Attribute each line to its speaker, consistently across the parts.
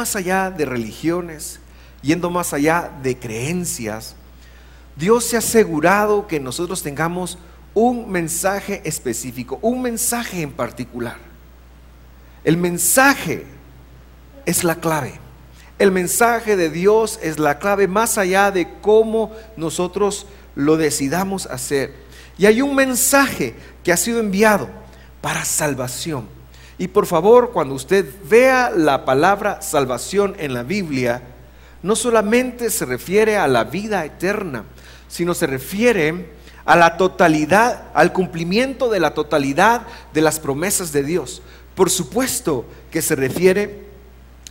Speaker 1: más allá de religiones, yendo más allá de creencias, Dios se ha asegurado que nosotros tengamos un mensaje específico, un mensaje en particular. El mensaje es la clave. El mensaje de Dios es la clave más allá de cómo nosotros lo decidamos hacer. Y hay un mensaje que ha sido enviado para salvación. Y por favor, cuando usted vea la palabra salvación en la Biblia, no solamente se refiere a la vida eterna, sino se refiere a la totalidad, al cumplimiento de la totalidad de las promesas de Dios. Por supuesto que se refiere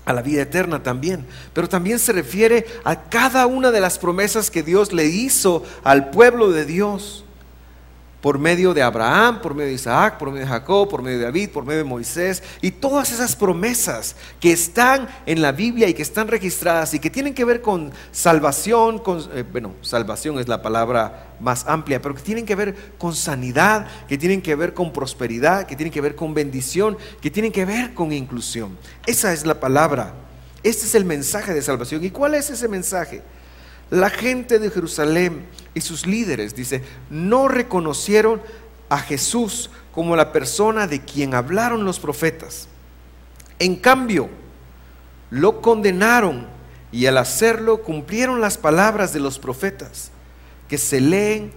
Speaker 1: a la vida eterna también, pero también se refiere a cada una de las promesas que Dios le hizo al pueblo de Dios por medio de Abraham, por medio de Isaac, por medio de Jacob, por medio de David, por medio de Moisés, y todas esas promesas que están en la Biblia y que están registradas y que tienen que ver con salvación, con, eh, bueno, salvación es la palabra más amplia, pero que tienen que ver con sanidad, que tienen que ver con prosperidad, que tienen que ver con bendición, que tienen que ver con inclusión. Esa es la palabra. Este es el mensaje de salvación. ¿Y cuál es ese mensaje? La gente de Jerusalén y sus líderes, dice, no reconocieron a Jesús como la persona de quien hablaron los profetas. En cambio, lo condenaron y al hacerlo cumplieron las palabras de los profetas, que se leen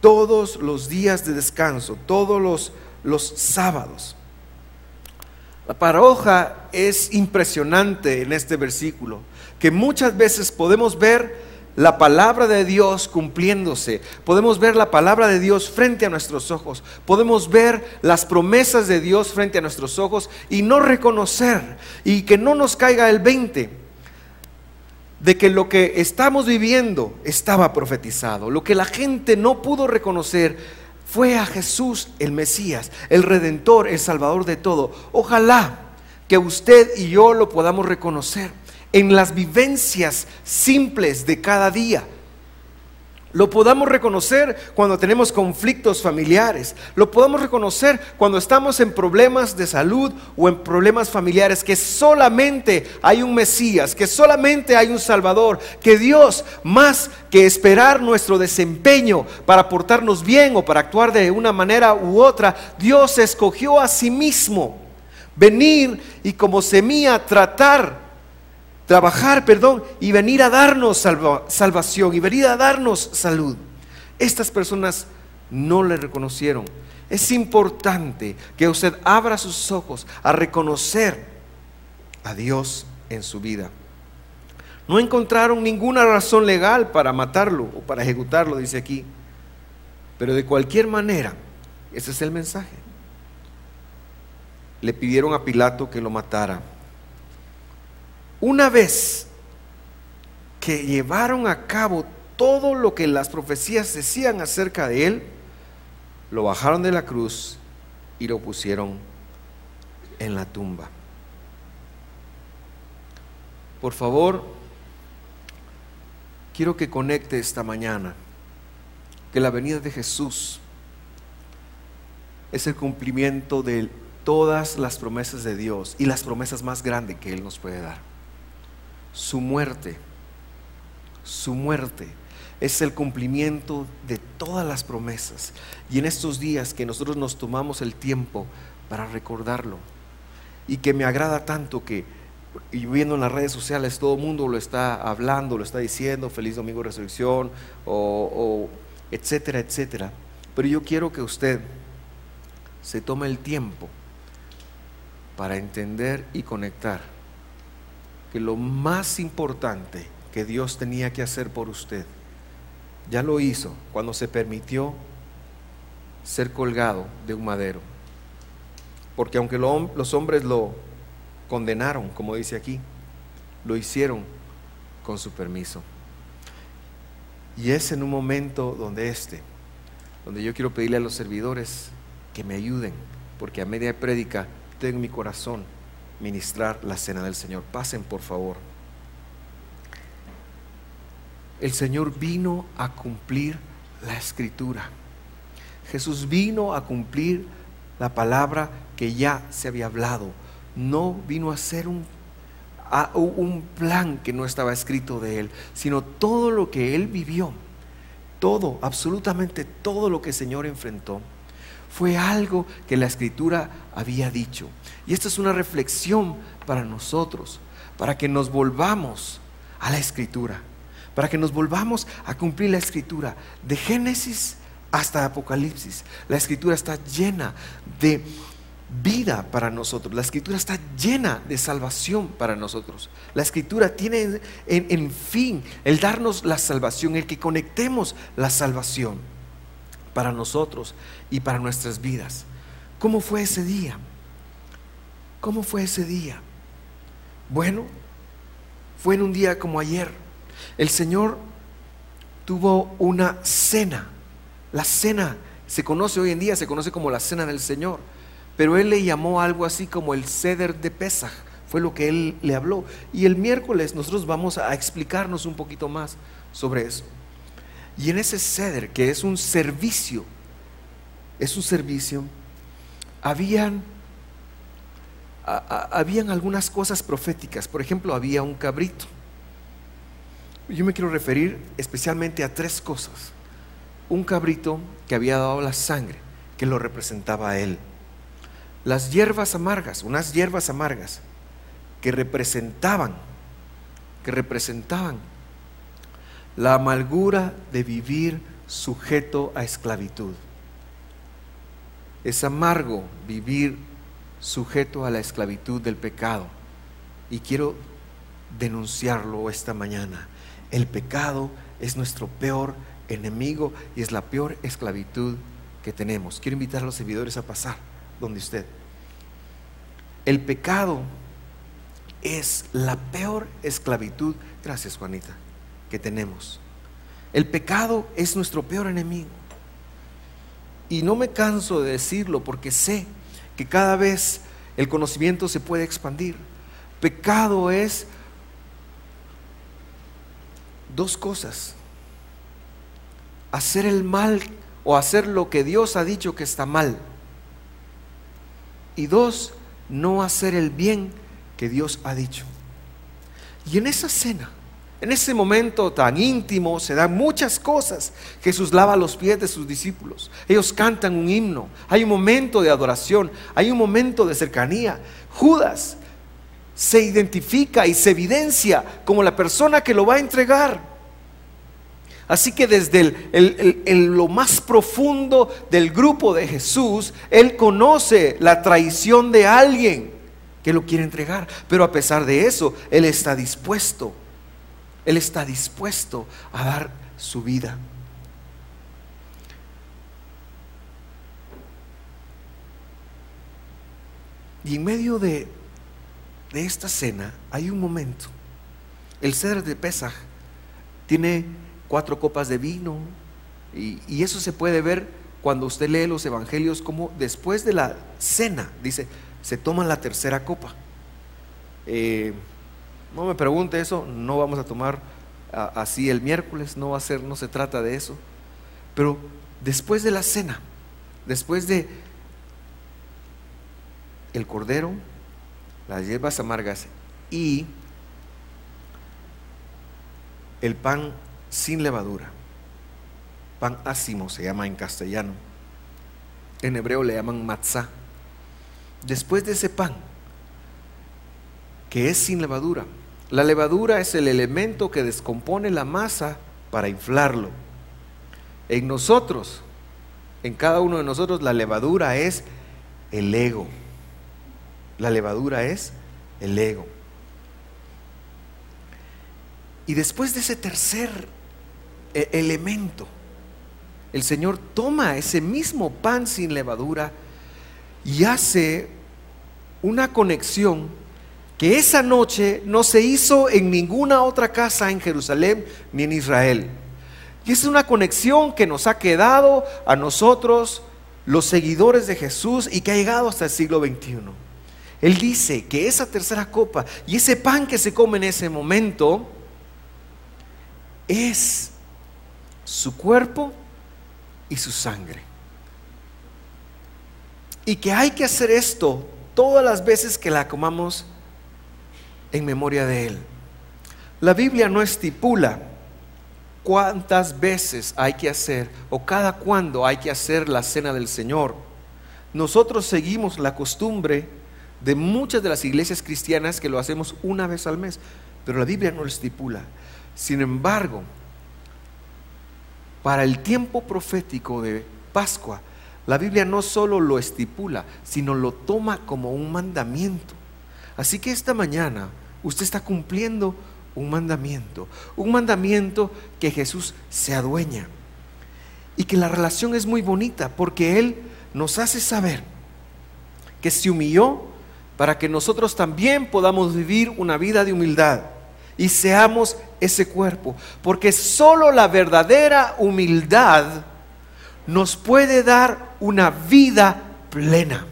Speaker 1: todos los días de descanso, todos los, los sábados. La paradoja es impresionante en este versículo, que muchas veces podemos ver la palabra de Dios cumpliéndose. Podemos ver la palabra de Dios frente a nuestros ojos. Podemos ver las promesas de Dios frente a nuestros ojos y no reconocer y que no nos caiga el 20 de que lo que estamos viviendo estaba profetizado. Lo que la gente no pudo reconocer fue a Jesús el Mesías, el Redentor, el Salvador de todo. Ojalá que usted y yo lo podamos reconocer en las vivencias simples de cada día. Lo podamos reconocer cuando tenemos conflictos familiares. Lo podamos reconocer cuando estamos en problemas de salud o en problemas familiares. Que solamente hay un Mesías, que solamente hay un Salvador. Que Dios, más que esperar nuestro desempeño para portarnos bien o para actuar de una manera u otra, Dios escogió a sí mismo venir y como semilla tratar trabajar, perdón, y venir a darnos salvación y venir a darnos salud. Estas personas no le reconocieron. Es importante que usted abra sus ojos a reconocer a Dios en su vida. No encontraron ninguna razón legal para matarlo o para ejecutarlo, dice aquí. Pero de cualquier manera, ese es el mensaje. Le pidieron a Pilato que lo matara. Una vez que llevaron a cabo todo lo que las profecías decían acerca de él, lo bajaron de la cruz y lo pusieron en la tumba. Por favor, quiero que conecte esta mañana que la venida de Jesús es el cumplimiento de todas las promesas de Dios y las promesas más grandes que Él nos puede dar su muerte, su muerte es el cumplimiento de todas las promesas. Y en estos días que nosotros nos tomamos el tiempo para recordarlo, y que me agrada tanto que, y viendo en las redes sociales, todo el mundo lo está hablando, lo está diciendo, feliz domingo de resurrección, o, etcétera, etcétera. Pero yo quiero que usted se tome el tiempo para entender y conectar que lo más importante que Dios tenía que hacer por usted, ya lo hizo cuando se permitió ser colgado de un madero. Porque aunque los hombres lo condenaron, como dice aquí, lo hicieron con su permiso. Y es en un momento donde este, donde yo quiero pedirle a los servidores que me ayuden, porque a media prédica tengo mi corazón ministrar la cena del Señor. Pasen, por favor. El Señor vino a cumplir la escritura. Jesús vino a cumplir la palabra que ya se había hablado. No vino a ser un un plan que no estaba escrito de él, sino todo lo que él vivió, todo, absolutamente todo lo que el Señor enfrentó, fue algo que la escritura había dicho. Y esta es una reflexión para nosotros, para que nos volvamos a la escritura, para que nos volvamos a cumplir la escritura de Génesis hasta Apocalipsis. La escritura está llena de vida para nosotros. La escritura está llena de salvación para nosotros. La escritura tiene en, fin el darnos la salvación, el que conectemos la salvación para nosotros y para nuestras vidas. ¿Cómo fue ese día? ¿Cómo fue ese día? Bueno, fue en un día como ayer. El Señor tuvo una cena. La cena se conoce hoy en día, se conoce como la cena del Señor pero él le llamó algo así como el ceder de Pesaj, fue lo que él le habló. Y el miércoles nosotros vamos a explicarnos un poquito más sobre eso. Y en ese ceder, que es un servicio, es un servicio, habían, habían algunas cosas proféticas. Por ejemplo, había un cabrito. Yo me quiero referir especialmente a tres cosas. Un cabrito que había dado la sangre, que lo representaba a él las hierbas amargas, unas hierbas amargas que representaban, que representaban la amargura de vivir sujeto a esclavitud. Es amargo vivir sujeto a la esclavitud del pecado. Y quiero denunciarlo esta mañana. El pecado es nuestro peor enemigo y es la peor esclavitud que tenemos. Quiero invitar a los servidores a pasar donde usted. El pecado es la peor esclavitud, gracias Juanita, que tenemos. El pecado es nuestro peor enemigo. Y no me canso de decirlo porque sé que cada vez el conocimiento se puede expandir. Pecado es dos cosas. Hacer el mal o hacer lo que Dios ha dicho que está mal. Y dos, no hacer el bien que Dios ha dicho. Y en esa cena, en ese momento tan íntimo, se dan muchas cosas. Jesús lava los pies de sus discípulos. Ellos cantan un himno. Hay un momento de adoración. Hay un momento de cercanía. Judas se identifica y se evidencia como la persona que lo va a entregar. Así que desde lo más profundo del grupo de Jesús, Él conoce la traición de alguien que lo quiere entregar. Pero a pesar de eso, Él está dispuesto. Él está dispuesto a dar su vida. Y en medio de, de esta cena hay un momento. El ceder de Pesaj tiene cuatro copas de vino. Y, eso se puede ver cuando usted lee los evangelios como después de la cena, dice, se toma la tercera copa. Eh, no me pregunte eso, no vamos a tomar así el miércoles, no va a ser, no se trata de eso. Pero después de la cena, después de el cordero, las hierbas amargas y el pan sin levadura. Pan ácimo se llama en castellano. En hebreo le llaman matzah. Después de ese pan, que es sin levadura, la levadura es el elemento que descompone la masa para inflarlo. En nosotros, en cada uno de nosotros, la levadura es el ego. La levadura es el ego. Y después de ese tercer e-, elemento. El Señor toma ese mismo pan sin levadura y hace una conexión que esa noche no se hizo en ninguna otra casa en Jerusalén ni en Israel. Y es una conexión que nos ha quedado a nosotros, los seguidores de Jesús, y que ha llegado hasta el siglo XXI. Él dice que esa tercera copa y ese pan que se come en ese momento es su cuerpo y su sangre. Y que hay que hacer esto todas las veces que la comamos en memoria de Él. La Biblia no estipula cuántas veces hay que hacer o cada cuándo hay que hacer la cena del Señor. Nosotros seguimos la costumbre de muchas de las iglesias cristianas que lo hacemos una vez al mes, pero la Biblia no lo estipula. Sin embargo, para el tiempo profético de Pascua, la Biblia no solo lo estipula, sino lo toma como un mandamiento. Así que esta mañana usted está cumpliendo un mandamiento, un mandamiento que Jesús se adueña y que la relación es muy bonita porque Él nos hace saber que se humilló para que nosotros también podamos vivir una vida de humildad y seamos ese cuerpo, porque solo la verdadera humildad nos puede dar una vida plena.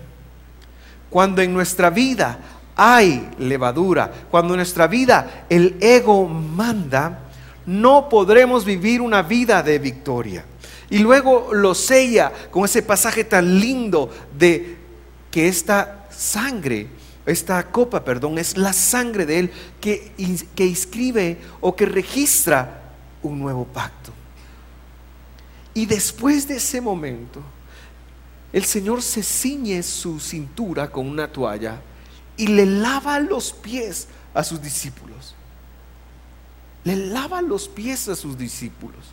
Speaker 1: Cuando en nuestra vida hay levadura, cuando en nuestra vida el ego manda, no podremos vivir una vida de victoria. Y luego lo sella con ese pasaje tan lindo de que esta sangre, esta copa, perdón, es la sangre de Él que, que inscribe o que registra un nuevo pacto. Y después de ese momento, el Señor se ciñe su cintura con una toalla y le lava los pies a sus discípulos. Le lava los pies a sus discípulos.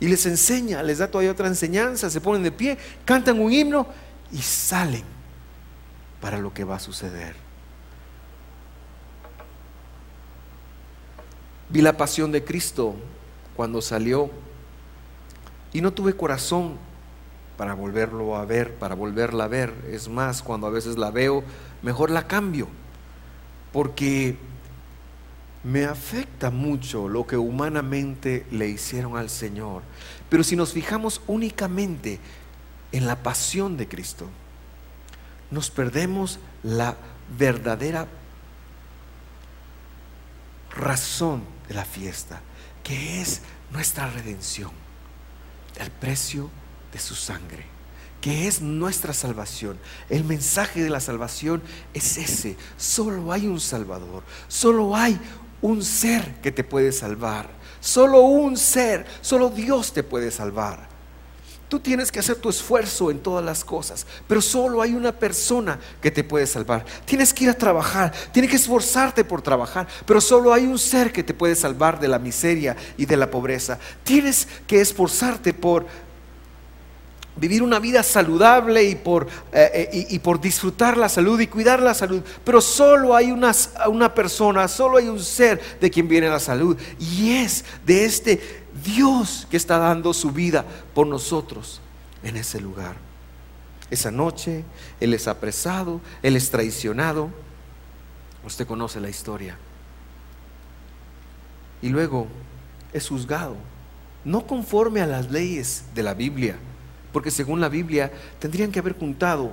Speaker 1: Y les enseña, les da todavía otra enseñanza, se ponen de pie, cantan un himno y salen para lo que va a suceder. Vi la pasión de Cristo cuando salió y no tuve corazón para volverlo a ver, para volverla a ver. Es más, cuando a veces la veo, mejor la cambio, porque me afecta mucho lo que humanamente le hicieron al Señor. Pero si nos fijamos únicamente en la pasión de Cristo, nos perdemos la verdadera razón de la fiesta, que es nuestra redención, el precio de su sangre, que es nuestra salvación. El mensaje de la salvación es ese. Solo hay un Salvador, solo hay un ser que te puede salvar, solo un ser, solo Dios te puede salvar. Tú tienes que hacer tu esfuerzo en todas las cosas, pero solo hay una persona que te puede salvar. Tienes que ir a trabajar, tienes que esforzarte por trabajar, pero solo hay un ser que te puede salvar de la miseria y de la pobreza. Tienes que esforzarte por vivir una vida saludable y por, eh, eh, y, por, disfrutar la salud y cuidar la salud. Pero solo hay una, una, persona, solo hay un ser de quien viene la salud. Y es de este Dios que está dando su vida por nosotros en ese lugar. Esa noche Él es apresado, Él es traicionado. Usted conoce la historia. Y luego es juzgado, no conforme a las leyes de la Biblia porque según la Biblia tendrían que haber juntado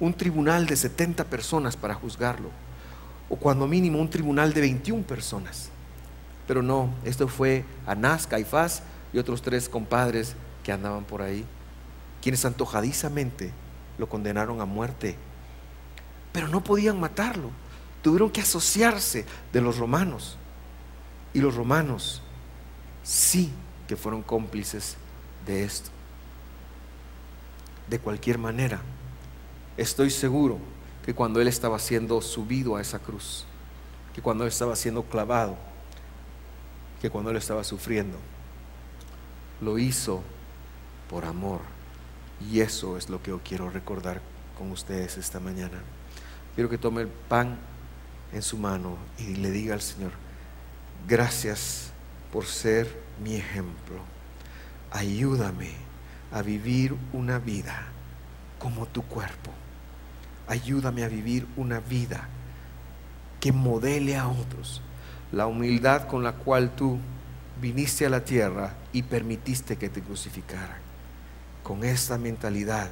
Speaker 1: un tribunal de 70 personas para juzgarlo, o cuando mínimo un tribunal de 21 personas. Pero no, esto fue Anás, Caifás y otros tres compadres que andaban por ahí, quienes antojadizamente lo condenaron a muerte, pero no podían matarlo, tuvieron que asociarse de los romanos, y los romanos sí que fueron cómplices de esto de cualquier manera. Estoy seguro que cuando Él estaba siendo subido a esa cruz, que cuando Él estaba siendo clavado, que cuando Él estaba sufriendo, lo hizo por amor. Y eso es lo que yo quiero recordar con ustedes esta mañana. Quiero que tome el pan en su mano y le diga al Señor, gracias por ser mi ejemplo. Ayúdame a vivir una vida como tu cuerpo. Ayúdame a vivir una vida que modele a otros la humildad con la cual tú viniste a la tierra y permitiste que te crucificaran. Con esta mentalidad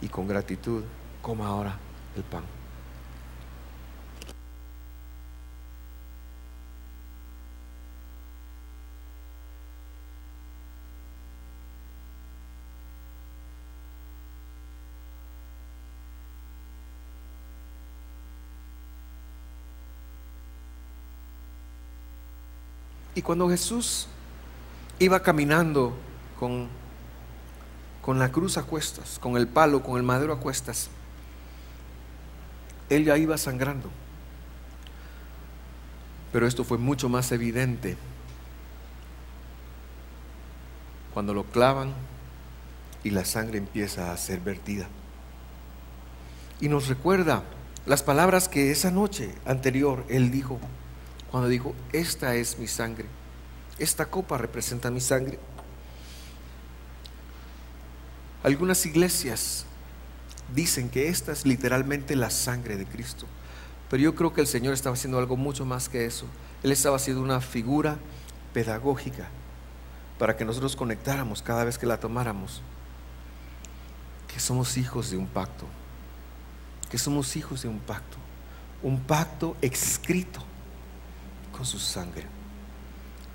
Speaker 1: y con gratitud, coma ahora el pan. Y cuando Jesús iba caminando con, con la cruz a cuestas, con el palo, con el madero a cuestas, él ya iba sangrando. Pero esto fue mucho más evidente cuando lo clavan y la sangre empieza a ser vertida. Y nos recuerda las palabras que esa noche anterior él dijo, cuando dijo, esta es mi sangre, esta copa representa mi sangre. Algunas iglesias dicen que esta es literalmente la sangre de Cristo, pero yo creo que el Señor estaba haciendo algo mucho más que eso. Él estaba haciendo una figura pedagógica para que nosotros conectáramos cada vez que la tomáramos, que somos hijos de un pacto, que somos hijos de un pacto, un pacto escrito su sangre.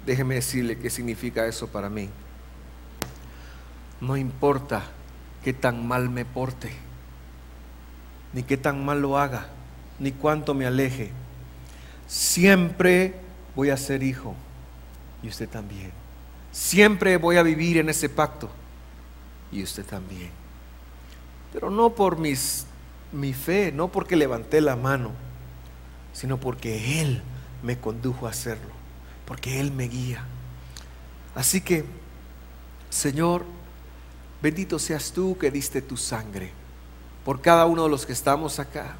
Speaker 1: Déjeme decirle qué significa eso para mí. No importa qué tan mal me porte, ni qué tan mal lo haga, ni cuánto me aleje. Siempre voy a ser hijo y usted también. Siempre voy a vivir en ese pacto. Y usted también. Pero no por mis, mi fe, no porque levanté la mano, sino porque Él me condujo a hacerlo, porque Él me guía. Así que, Señor, bendito seas tú que diste tu sangre por cada uno de los que estamos acá.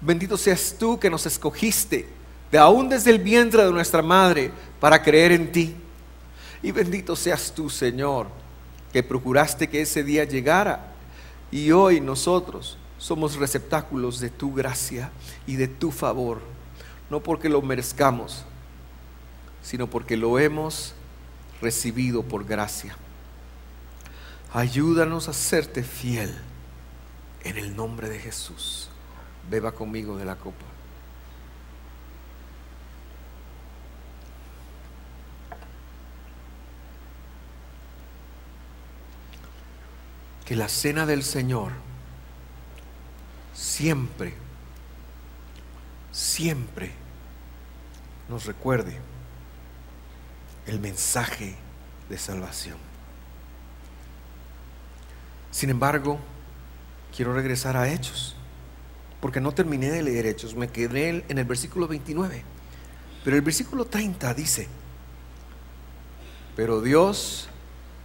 Speaker 1: Bendito seas tú que nos escogiste, de aún desde el vientre de nuestra madre, para creer en ti. Y bendito seas tú, Señor, que procuraste que ese día llegara. Y hoy nosotros somos receptáculos de tu gracia y de tu favor. No porque lo merezcamos, sino porque lo hemos recibido por gracia. Ayúdanos a serte fiel en el nombre de Jesús. Beba conmigo de la copa. que la cena del Señor siempre, siempre nos recuerde el mensaje de salvación. Sin embargo, quiero regresar a Hechos, porque no terminé de leer Hechos, me quedé en el versículo 29. Pero el versículo 30 dice, pero Dios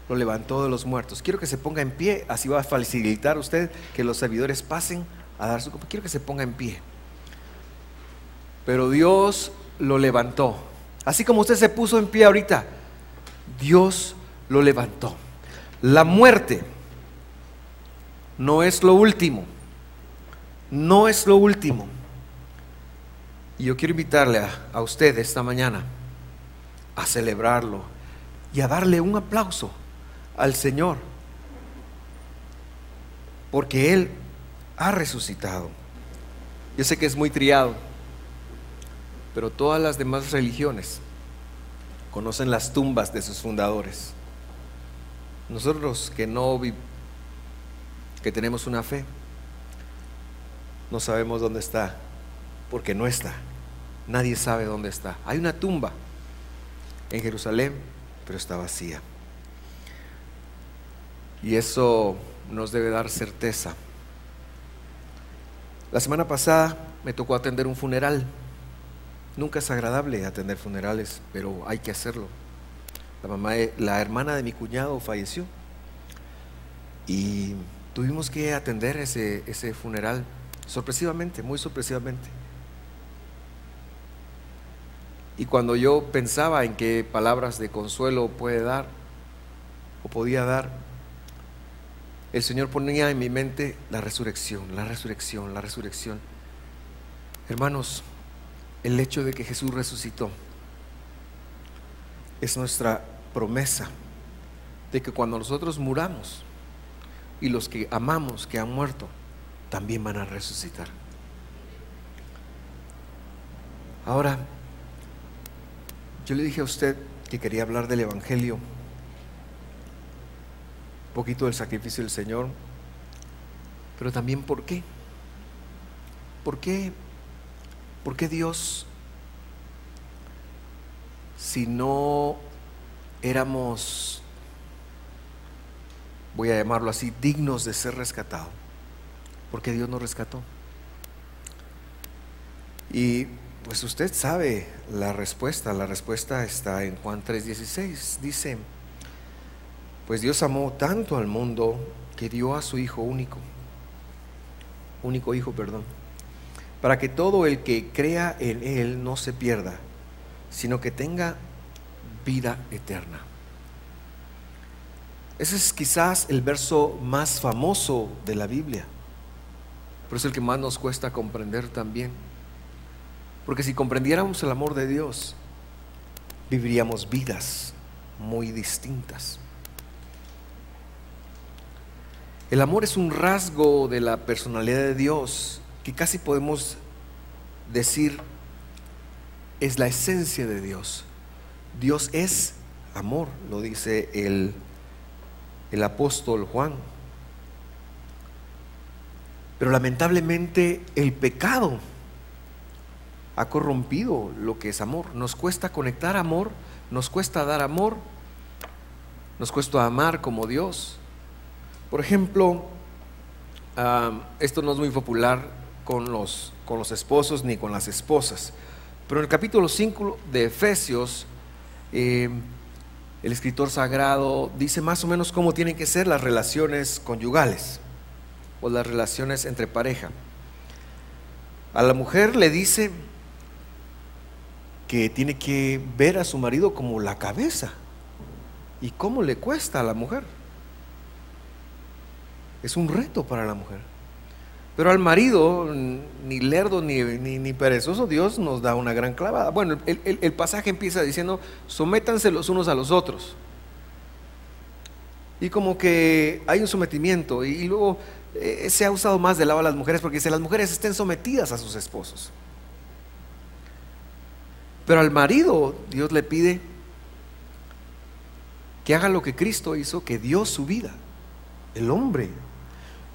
Speaker 1: lo levantó de los muertos. Quiero que se ponga en pie, así va a facilitar usted que los servidores pasen a dar su. Quiero que se ponga en pie. Pero Dios lo levantó. Así como usted se puso en pie ahorita, Dios lo levantó. La muerte no es lo último. No es lo último. Y yo quiero invitarle a, a usted esta mañana a celebrarlo y a darle un aplauso al Señor, porque Él ha resucitado. Yo sé que es muy triado, pero todas las demás religiones conocen las tumbas de sus fundadores. Nosotros que no que tenemos una fe, no sabemos dónde está, porque no está. Nadie sabe dónde está. Hay una tumba en Jerusalén, pero está vacía. Y eso nos debe dar certeza. La semana pasada me tocó atender un funeral. Nunca es agradable atender funerales, pero hay que hacerlo. La mamá, la hermana de mi cuñado falleció y tuvimos que atender ese, ese funeral sorpresivamente, muy sorpresivamente. Y cuando yo pensaba en qué palabras de consuelo puede dar o podía dar, el Señor ponía en mi mente la resurrección, la resurrección, la resurrección. Hermanos, el hecho de que Jesús resucitó es nuestra promesa de que cuando nosotros muramos y los que amamos que han muerto también van a resucitar. Ahora, yo le dije a usted que quería hablar del Evangelio poquito del sacrificio del Señor, pero también por qué. ¿Por qué? ¿Por qué Dios si no éramos, voy a llamarlo así, dignos de ser rescatados, porque Dios nos rescató. Y pues usted sabe la respuesta, la respuesta está en Juan 3:16, dice, pues Dios amó tanto al mundo que dio a su Hijo único, único Hijo, perdón, para que todo el que crea en Él no se pierda, sino que tenga vida eterna. Ese es quizás el verso más famoso de la Biblia, pero es el que más nos cuesta comprender también. Porque si comprendiéramos el amor de Dios, viviríamos vidas muy distintas. El amor es un rasgo de la personalidad de Dios que casi podemos decir es la esencia de Dios. Dios es amor, lo dice el, el apóstol Juan. Pero lamentablemente el pecado ha corrompido lo que es amor. Nos cuesta conectar amor, nos cuesta dar amor, nos cuesta amar como Dios. Por ejemplo, esto no es muy popular con los, con los esposos ni con las esposas, pero en el capítulo 5 de Efesios, eh, el escritor sagrado dice más o menos cómo tienen que ser las relaciones conyugales o las relaciones entre pareja. A la mujer le dice que tiene que ver a su marido como la cabeza. ¿Y cómo le cuesta a la mujer? Es un reto para la mujer. Pero al marido, ni lerdo ni, ni, perezoso, Dios nos da una gran clavada. Bueno, el, pasaje empieza diciendo, sométanse los unos a los otros. Y como que hay un sometimiento. Y, luego eh, se ha usado más del lado de las mujeres porque dice, las mujeres estén sometidas a sus esposos. Pero al marido Dios le pide que haga lo que Cristo hizo, que dio su vida. El hombre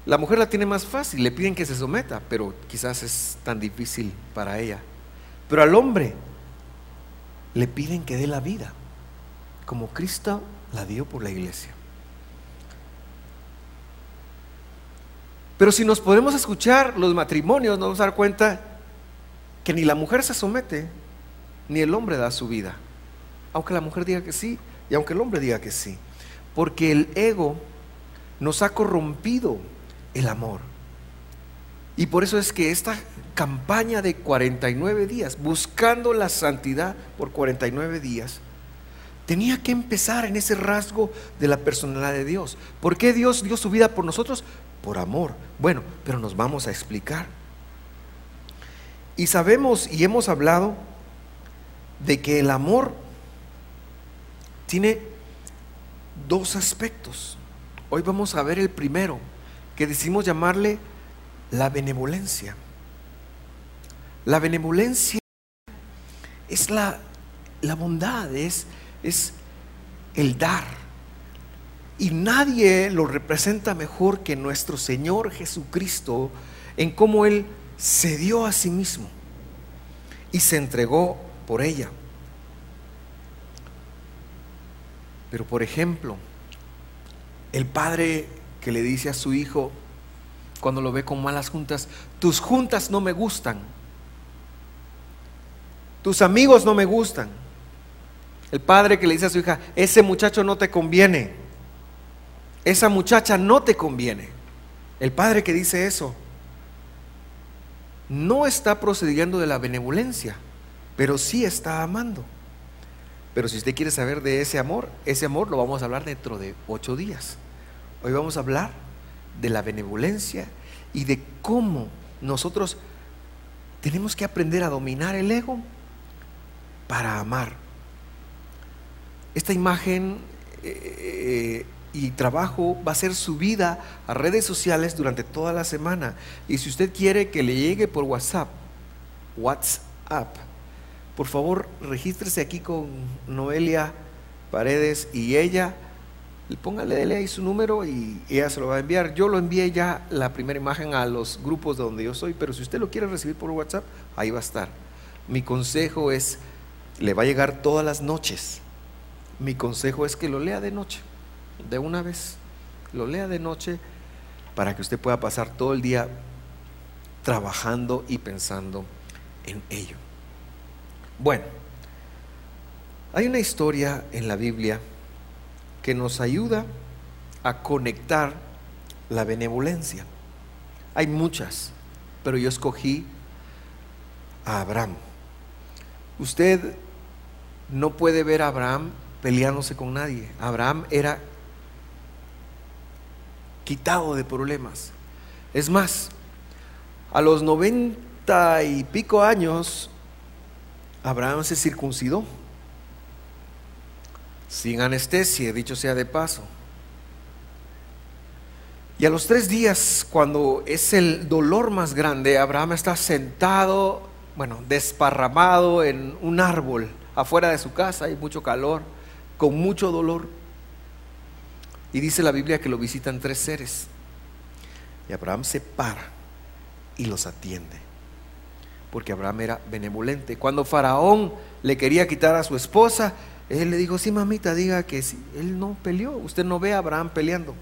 Speaker 1: la mujer la tiene más fácil, le piden que se someta, pero quizás es tan difícil para ella. Pero al hombre le piden que dé la vida, como Cristo la dio por la iglesia. Pero si nos podemos escuchar los matrimonios, nos vamos a dar cuenta que ni la mujer se somete, ni el hombre da su vida. Aunque la mujer diga que sí, y aunque el hombre diga que sí. Porque el ego nos ha corrompido el amor. Y por eso es que esta campaña de 49 días, buscando la santidad por 49 días, tenía que empezar en ese rasgo de la personalidad de Dios. ¿Por qué Dios dio su vida por nosotros? Por amor. Bueno, pero nos vamos a explicar. Y sabemos y hemos hablado de que el amor tiene dos aspectos. Hoy vamos a ver el primero que decimos llamarle la benevolencia. La benevolencia es la, la bondad, es, es el dar. Y nadie lo representa mejor que nuestro Señor Jesucristo en cómo Él se dio a sí mismo y se entregó por ella. Pero por ejemplo, el Padre que le dice a su hijo cuando lo ve con malas juntas, tus juntas no me gustan, tus amigos no me gustan. El padre que le dice a su hija, ese muchacho no te conviene, esa muchacha no te conviene. El padre que dice eso no está procediendo de la benevolencia, pero sí está amando. Pero si usted quiere saber de ese amor, ese amor lo vamos a hablar dentro de ocho días. Hoy vamos a hablar de la benevolencia y de cómo nosotros tenemos que aprender a dominar el ego para amar. Esta imagen eh, y trabajo va a ser subida a redes sociales durante toda la semana. Y si usted quiere que le llegue por WhatsApp, WhatsApp, por favor regístrese aquí con Noelia Paredes y ella póngale dele ahí su número y ella se lo va a enviar. Yo lo envié ya la primera imagen a los grupos de donde yo soy, pero si usted lo quiere recibir por WhatsApp, ahí va a estar. Mi consejo es le va a llegar todas las noches. Mi consejo es que lo lea de noche, de una vez. Lo lea de noche para que usted pueda pasar todo el día trabajando y pensando en ello. Bueno, hay una historia en la Biblia que nos ayuda a conectar la benevolencia. Hay muchas, pero yo escogí a Abraham. Usted no puede ver a Abraham peleándose con nadie. Abraham era quitado de problemas. Es más, a los noventa y pico años, Abraham se circuncidó, sin anestesia, dicho sea de paso. Y a los tres días, cuando es el dolor más grande, Abraham está sentado, bueno, desparramado en un árbol afuera de su casa, hay mucho calor, con mucho dolor. Y dice la Biblia que lo visitan tres seres. Y Abraham se para y los atiende. Porque Abraham era benevolente. Cuando Faraón le quería quitar a su esposa, él le dijo, sí mamita, diga que sí. Él no peleó. Usted no ve a Abraham peleando.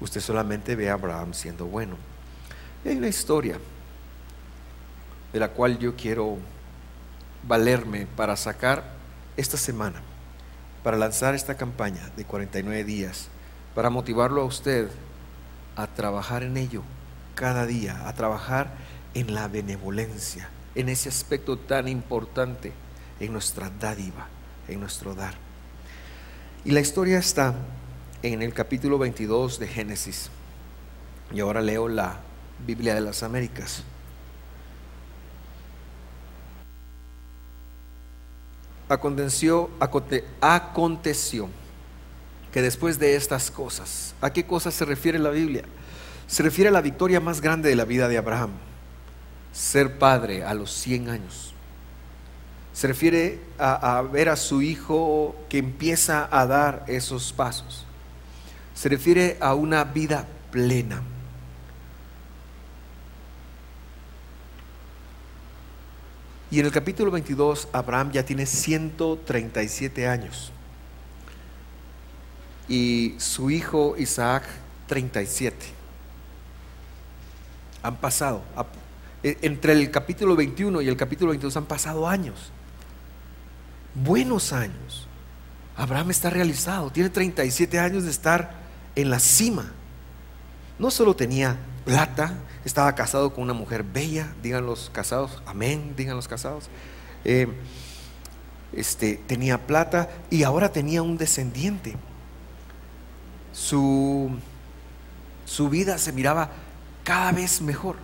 Speaker 1: Usted solamente ve a Abraham siendo bueno. hay una historia de la cual yo quiero valerme para sacar esta semana, para lanzar esta campaña de 49 días, para motivarlo a usted a trabajar en ello cada día, a trabajar en la benevolencia, en ese aspecto tan importante en nuestra dádiva, en nuestro dar. Y la historia está en el capítulo 22 de Génesis. Y ahora leo la Biblia de las Américas. Aconteció, aconteció que después de estas cosas, ¿a qué cosas se refiere la Biblia? Se refiere a la victoria más grande de la vida de Abraham, ser padre a los 100 años. Se refiere a, ver a su hijo que empieza a dar esos pasos se refiere a una vida plena. Y en el capítulo 22, Abraham ya tiene 137 años. Y su hijo Isaac, 37. Han pasado. E, entre el capítulo 21 y el capítulo 22 han pasado años. Buenos años. Abraham está realizado. Tiene 37 años de estar en la cima. No solo tenía plata, estaba casado con una mujer bella, digan los casados, amén, digan los casados. Eh, este, tenía plata y ahora tenía un descendiente. Su, su vida se miraba cada vez mejor.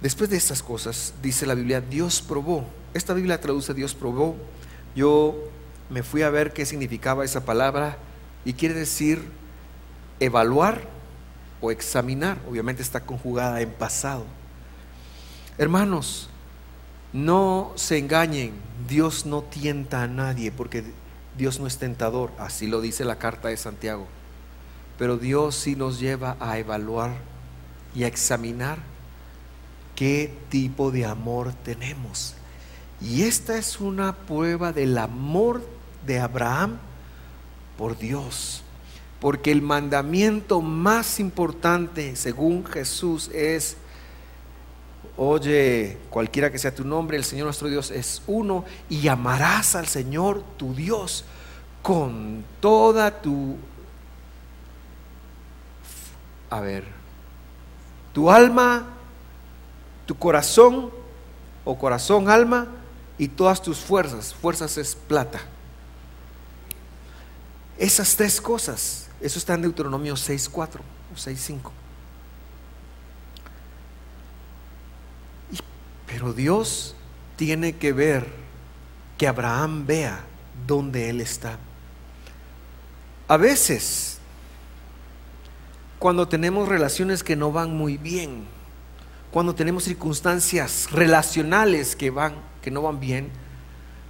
Speaker 1: Después de estas cosas, dice la Biblia, Dios probó. Esta Biblia traduce Dios probó. Yo me fui a ver qué significaba esa palabra y quiere decir evaluar o examinar. Obviamente está conjugada en pasado. Hermanos, no se engañen, Dios no tienta a nadie porque Dios no es tentador, así lo dice la carta de Santiago. Pero Dios sí nos lleva a evaluar y a examinar qué tipo de amor tenemos. Y esta es una prueba del amor de Abraham por Dios. Porque el mandamiento más importante, según Jesús, es, oye, cualquiera que sea tu nombre, el Señor nuestro Dios es uno, y amarás al Señor tu Dios con toda tu, a ver, tu alma, tu corazón, o corazón, alma, y todas tus fuerzas. Fuerzas es plata. Esas tres cosas, eso está en Deuteronomio 6.4 o 6.5. Pero Dios tiene que ver que Abraham vea dónde Él está. A veces, cuando tenemos relaciones que no van muy bien, cuando tenemos circunstancias relacionales que van que no van bien,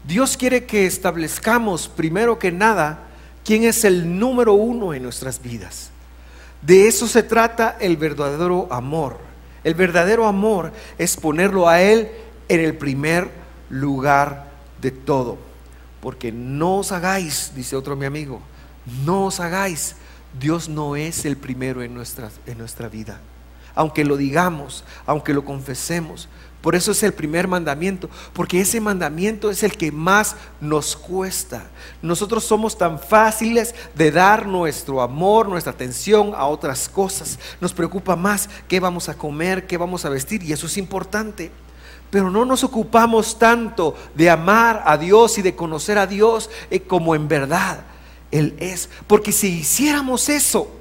Speaker 1: Dios quiere que establezcamos primero que nada quién es el número uno en nuestras vidas. De eso se trata el verdadero amor. El verdadero amor es ponerlo a Él en el primer lugar de todo. Porque no os hagáis, dice otro mi amigo, no os hagáis. Dios no es el primero en nuestra, en nuestra vida. Aunque lo digamos, aunque lo confesemos, por eso es el primer mandamiento, porque ese mandamiento es el que más nos cuesta. Nosotros somos tan fáciles de dar nuestro amor, nuestra atención a otras cosas. Nos preocupa más qué vamos a comer, qué vamos a vestir, y eso es importante. Pero no nos ocupamos tanto de amar a Dios y de conocer a Dios eh, como en verdad Él es. Porque si hiciéramos eso,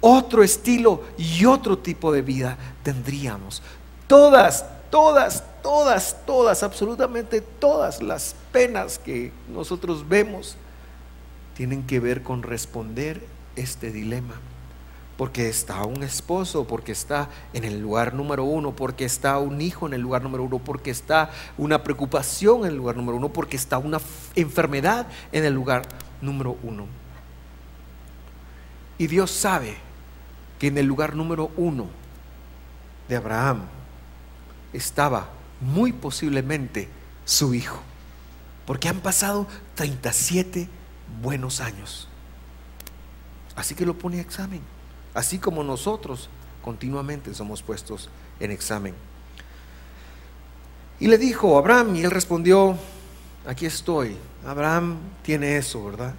Speaker 1: otro estilo y otro tipo de vida tendríamos. Todas, todas, todas, todas, absolutamente todas las penas que nosotros vemos tienen que ver con responder este dilema. Porque está un esposo, porque está en el lugar número uno, porque está un hijo en el lugar número uno, porque está una preocupación en el lugar número uno, porque está una enfermedad en el lugar número uno. Y Dios sabe que en el lugar número uno de Abraham estaba muy posiblemente su hijo, porque han pasado 37 buenos años. Así que lo pone a examen, así como nosotros continuamente somos puestos en examen. Y le dijo Abraham, y él respondió, aquí estoy. Abraham tiene eso, ¿verdad?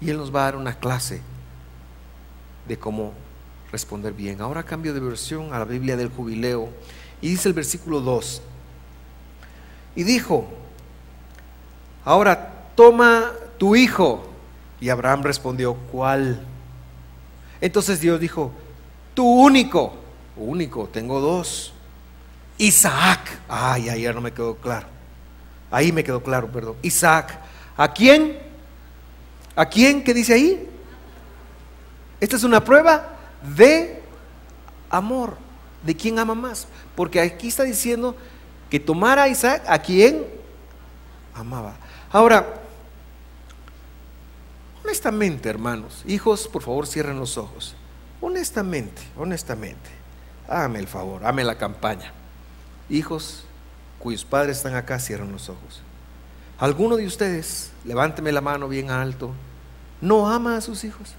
Speaker 1: Y él nos va a dar una clase de cómo responder bien. Ahora cambio de versión a la Biblia del jubileo y dice el versículo 2, y dijo, ahora toma tu hijo. Y Abraham respondió, ¿cuál? Entonces Dios dijo, tu único, único, tengo dos. Isaac, ay, ya no me quedó claro. Ahí me quedó claro, perdón. Isaac, ¿a quién? ¿A quién? ¿Qué dice ahí? Esta es una prueba de amor. ¿De quién ama más? Porque aquí está diciendo que tomara a Isaac a quien amaba. Ahora, honestamente, hermanos, hijos, por favor cierren los ojos. Honestamente, honestamente, hágame el favor, hágame la campaña. Hijos cuyos padres están acá, cierren los ojos. ¿Alguno de ustedes, levánteme la mano bien alto, no ama a sus hijos?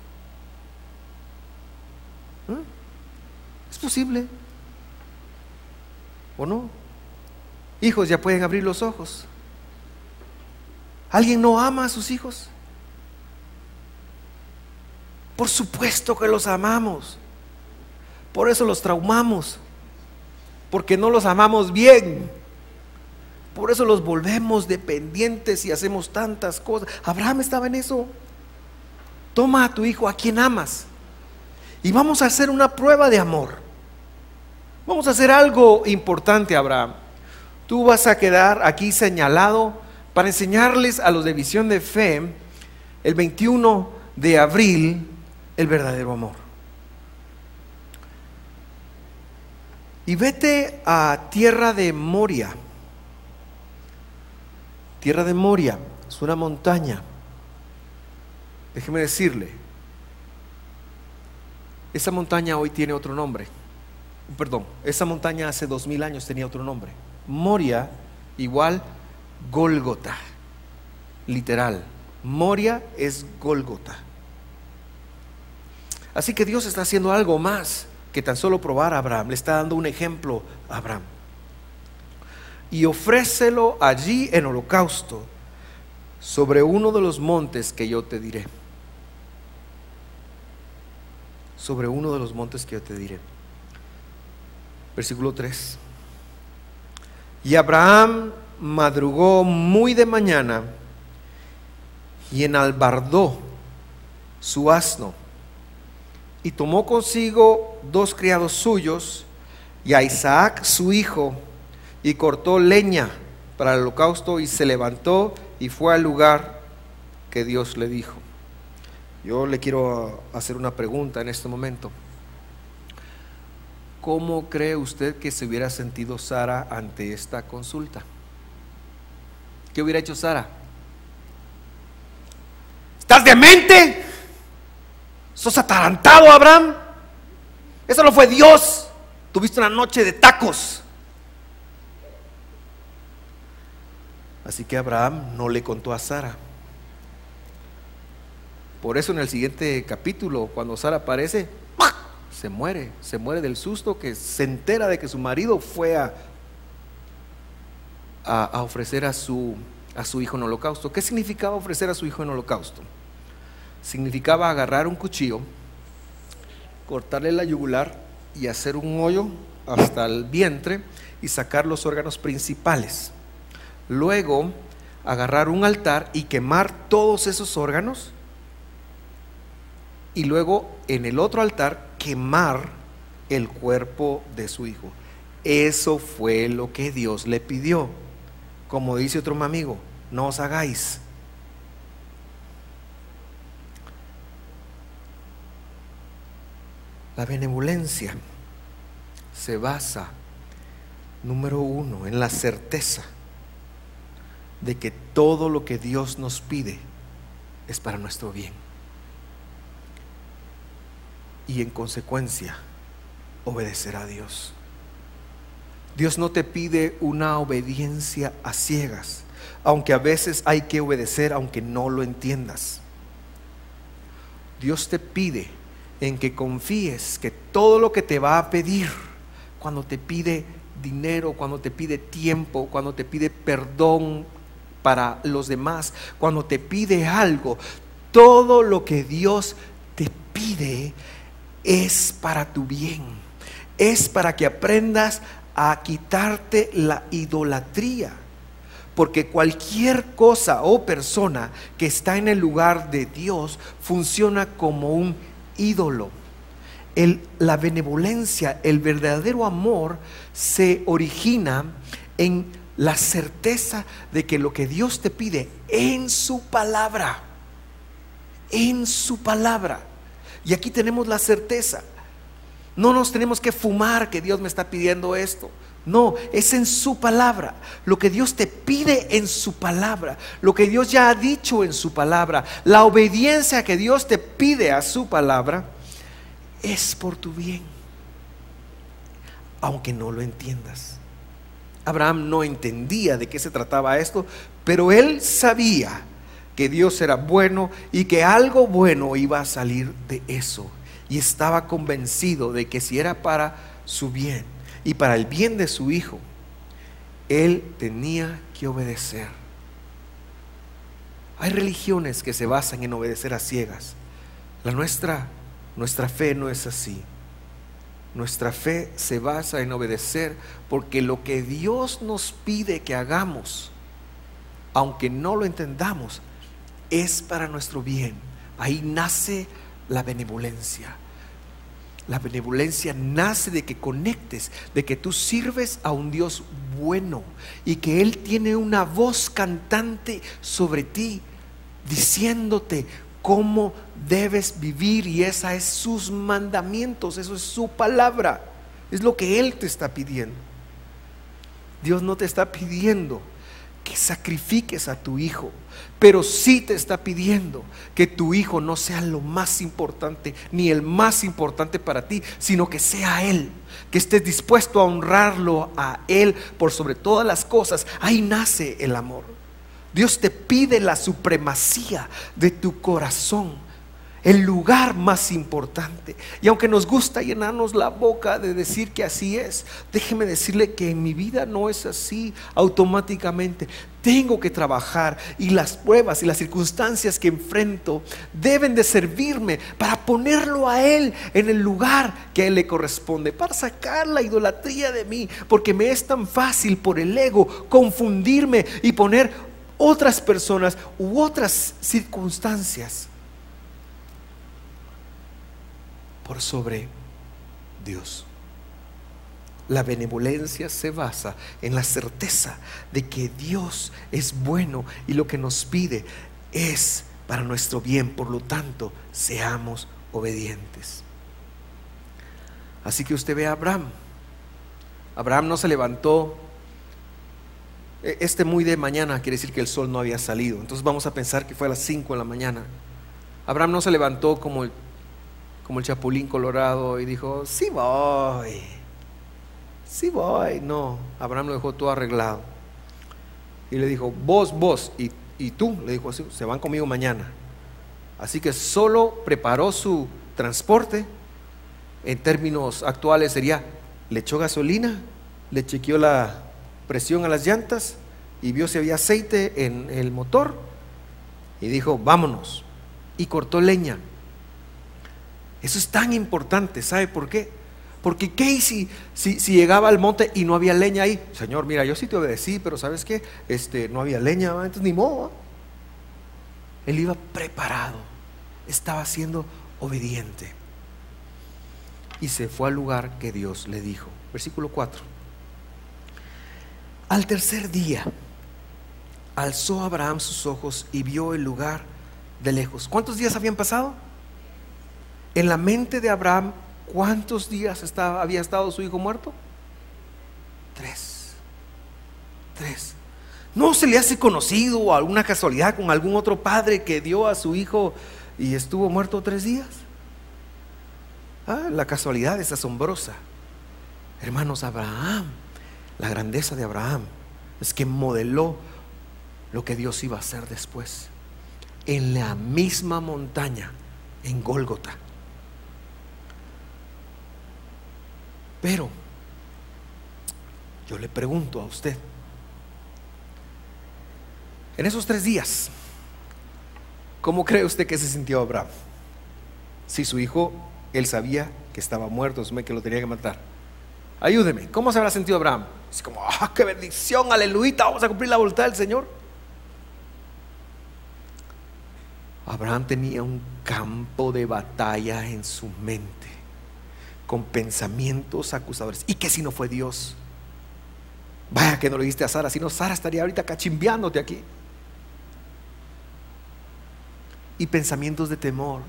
Speaker 1: ¿Es posible? ¿O no? Hijos ya pueden abrir los ojos. ¿Alguien no ama a sus hijos? Por supuesto que los amamos. Por eso los traumamos. Porque no los amamos bien. Por eso los volvemos dependientes y hacemos tantas cosas. Abraham estaba en eso. Toma a tu hijo a quien amas. Y vamos a hacer una prueba de amor. Vamos a hacer algo importante, Abraham. Tú vas a quedar aquí señalado para enseñarles a los de visión de fe el 21 de abril el verdadero amor. Y vete a tierra de Moria. Tierra de Moria es una montaña. Déjeme decirle, esa montaña hoy tiene otro nombre perdón, esa montaña hace dos mil años tenía otro nombre. Moria igual Golgota, literal. Moria es Golgota. Así que Dios está haciendo algo más que tan solo probar a Abraham. Le está dando un ejemplo a Abraham. Y ofrécelo allí en holocausto sobre uno de los montes que yo te diré. Sobre uno de los montes que yo te diré. Versículo 3. Y Abraham madrugó muy de mañana y enalbardó su asno y tomó consigo dos criados suyos y a Isaac su hijo y cortó leña para el holocausto y se levantó y fue al lugar que Dios le dijo. Yo le quiero hacer una pregunta en este momento. ¿Cómo cree usted que se hubiera sentido Sara ante esta consulta? ¿Qué hubiera hecho Sara? ¿Estás demente? ¿Sos atarantado, Abraham? Eso no fue Dios. tuviste una noche de tacos. Así que Abraham no le contó a Sara. Por eso en el siguiente capítulo, cuando Sara aparece, se muere, se muere del susto que se entera de que su marido fue a, ofrecer a su, a su hijo en holocausto. ¿Qué significaba ofrecer a su hijo en holocausto? Significaba agarrar un cuchillo, cortarle la yugular y hacer un hoyo hasta el vientre y sacar los órganos principales. Luego agarrar un altar y quemar todos esos órganos y luego en el otro altar quemar el cuerpo de su hijo. Eso fue lo que Dios le pidió. Como dice otro amigo, no os hagáis. La benevolencia se basa, número uno, en la certeza de que todo lo que Dios nos pide es para nuestro bien y en consecuencia obedecer a Dios. Dios no te pide una obediencia a ciegas, aunque a veces hay que obedecer aunque no lo entiendas. Dios te pide en que confíes que todo lo que te va a pedir, cuando te pide dinero, cuando te pide tiempo, cuando te pide perdón para los demás, cuando te pide algo, todo lo que Dios te pide es para tu bien, es para que aprendas a quitarte la idolatría. Porque cualquier cosa o persona que está en el lugar de Dios funciona como un ídolo. la benevolencia, el verdadero amor se origina en la certeza de que lo que Dios te pide en su palabra, en su palabra, y aquí tenemos la certeza. No nos tenemos que fumar que Dios me está pidiendo esto. No, es en su palabra. Lo que Dios te pide en su palabra. Lo que Dios ya ha dicho en su palabra. La obediencia que Dios te pide a su palabra es por tu bien. Aunque no lo entiendas. Abraham no entendía de qué se trataba esto, pero él sabía que Dios era bueno y que algo bueno iba a salir de eso. Y estaba convencido de que si era para su bien y para el bien de su hijo, él tenía que obedecer. Hay religiones que se basan en obedecer a ciegas. La nuestra, nuestra fe no es así. Nuestra fe se basa en obedecer porque lo que Dios nos pide que hagamos, aunque no lo entendamos, es para nuestro bien. Ahí nace la benevolencia. La benevolencia nace de que conectes, de que tú sirves a un Dios bueno y que Él tiene una voz cantante sobre ti, diciéndote cómo debes vivir y esa es sus mandamientos, eso es su palabra, es lo que Él te está pidiendo. Dios no te está pidiendo que sacrifiques a tu hijo, pero sí te está pidiendo que tu hijo no sea lo más importante, ni el más importante para ti, sino que sea Él, que estés dispuesto a honrarlo a Él por sobre todas las cosas. Ahí nace el amor. Dios te pide la supremacía de tu corazón el lugar más importante. Y aunque nos gusta llenarnos la boca de decir que así es, déjeme decirle que en mi vida no es así automáticamente. Tengo que trabajar y las pruebas y las circunstancias que enfrento deben de servirme para ponerlo a Él en el lugar que a Él le corresponde, para sacar la idolatría de mí, porque me es tan fácil por el ego confundirme y poner otras personas u otras circunstancias por sobre Dios. La benevolencia se basa en la certeza de que Dios es bueno y lo que nos pide es para nuestro bien. Por lo tanto, seamos obedientes. Así que usted ve a Abraham. Abraham no se levantó. E, este muy de mañana quiere decir que el sol no había salido. Entonces vamos a pensar que fue a las 5 de la mañana. Abraham no se levantó como el como el chapulín colorado y dijo, sí voy. sí voy. No, Abraham lo dejó todo arreglado. Y le dijo, vos, vos y, y tú, le dijo así, se van conmigo mañana. Así que solo preparó su transporte. En términos actuales sería, le echó gasolina, le chequeó la presión a las llantas y vio si había aceite en el motor y dijo, vámonos. Y cortó leña. Eso es tan importante, ¿sabe por qué? Porque ¿qué si, si, llegaba al monte y no había leña ahí? Señor, mira, yo sí te obedecí, pero ¿sabes qué? Este, no había leña, entonces ni modo. Él iba preparado, estaba siendo obediente. Y se fue al lugar que Dios le dijo. Versículo 4. Al tercer día, alzó Abraham sus ojos y vio el lugar de lejos. ¿Cuántos días habían pasado? En la mente de Abraham, ¿cuántos días había estado su hijo muerto? Tres. Tres. ¿No se le hace conocido alguna casualidad con algún otro padre que dio a su hijo y estuvo muerto tres días? Ah, la casualidad es asombrosa. Hermanos, Abraham, la grandeza de Abraham es que modeló lo que Dios iba a hacer después. En la misma montaña, en Gólgota. Pero yo le pregunto a usted, en esos tres días, ¿cómo cree usted que se sintió Abraham? Si su hijo, él sabía que estaba muerto, que lo tenía que matar. Ayúdeme, ¿cómo se habrá sentido Abraham? Es como, ¡ah, qué bendición! Aleluya, vamos a cumplir la voluntad del Señor. Abraham tenía un campo de batalla en su mente, con pensamientos acusadores. ¿Y que si no fue Dios? Vaya que no le diste a Sara, si no, Sara estaría ahorita cachimbeándote aquí. Y pensamientos de temor,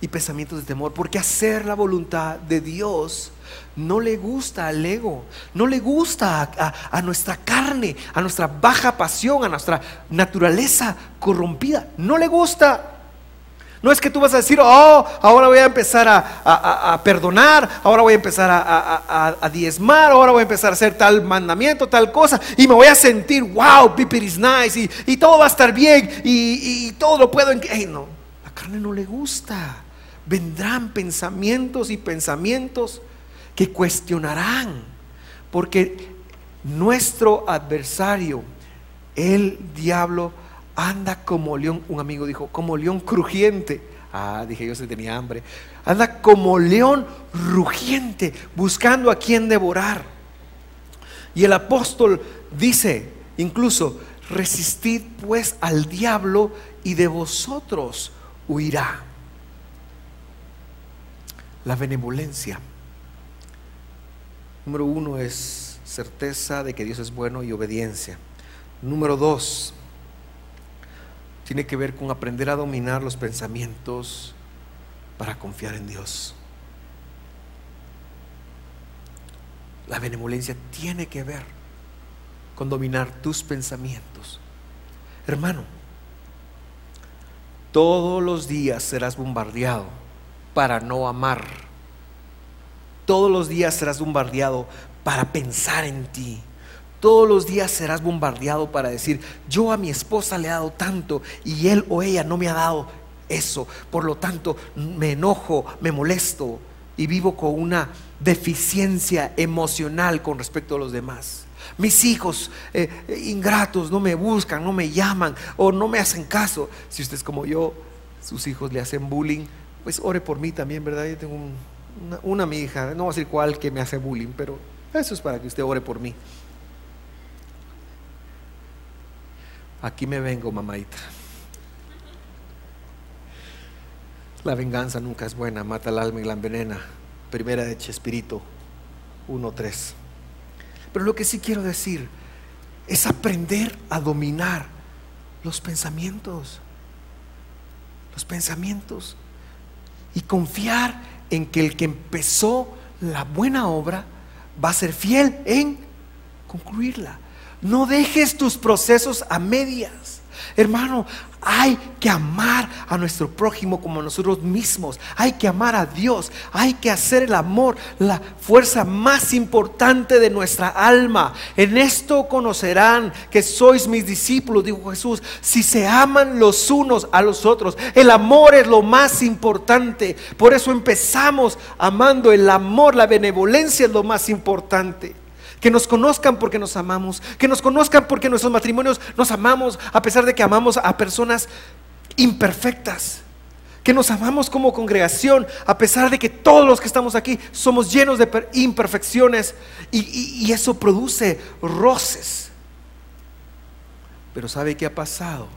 Speaker 1: y pensamientos de temor, porque hacer la voluntad de Dios no le gusta al ego, no le gusta a, nuestra carne, a nuestra baja pasión, a nuestra naturaleza corrompida, no le gusta. No es que tú vas a decir, oh, ahora voy a empezar a, perdonar, ahora voy a empezar a, diezmar, ahora voy a empezar a hacer tal mandamiento, tal cosa, y me voy a sentir, wow, people is nice, y, todo va a estar bien, y, todo lo puedo. En... no, la carne no le gusta. Vendrán pensamientos y pensamientos que cuestionarán, porque nuestro adversario, el diablo, anda como león, un amigo dijo, como león crujiente. Ah, dije yo se tenía hambre. Anda como león rugiente, buscando a quien devorar. Y el apóstol dice, incluso, resistid pues al diablo y de vosotros huirá. La benevolencia. Número uno es certeza de que Dios es bueno y obediencia. Número dos, tiene que ver con aprender a dominar los pensamientos para confiar en Dios. La benevolencia tiene que ver con dominar tus pensamientos. Hermano, todos los días serás bombardeado para no amar. Todos los días serás bombardeado para pensar en ti. Todos los días serás bombardeado para decir, yo a mi esposa le he dado tanto y él o ella no me ha dado eso. Por lo tanto, me enojo, me molesto y vivo con una deficiencia emocional con respecto a los demás. Mis hijos eh, ingratos no me buscan, no me llaman o no me hacen caso. Si usted es como yo, sus hijos le hacen bullying, pues ore por mí también, ¿verdad? Yo tengo una, una mi hija, no voy a decir cuál que me hace bullying, pero eso es para que usted ore por mí. Aquí me vengo, mamadita. La venganza nunca es buena, mata el alma y la envenena. Primera de Chespirito 1.3. Pero lo que sí quiero decir es aprender a dominar los pensamientos. Los pensamientos. Y confiar en que el que empezó la buena obra va a ser fiel en concluirla. No dejes tus procesos a medias. Hermano, hay que amar a nuestro prójimo como nosotros mismos. Hay que amar a Dios. Hay que hacer el amor la fuerza más importante de nuestra alma. En esto conocerán que sois mis discípulos, dijo Jesús, si se aman los unos a los otros. El amor es lo más importante. Por eso empezamos amando el amor, la benevolencia es lo más importante. Que nos conozcan porque nos amamos. Que nos conozcan porque nuestros matrimonios nos amamos a pesar de que amamos a personas imperfectas. Que nos amamos como congregación a pesar de que todos los que estamos aquí somos llenos de imperfecciones y, eso produce roces. Pero ¿sabe qué ha pasado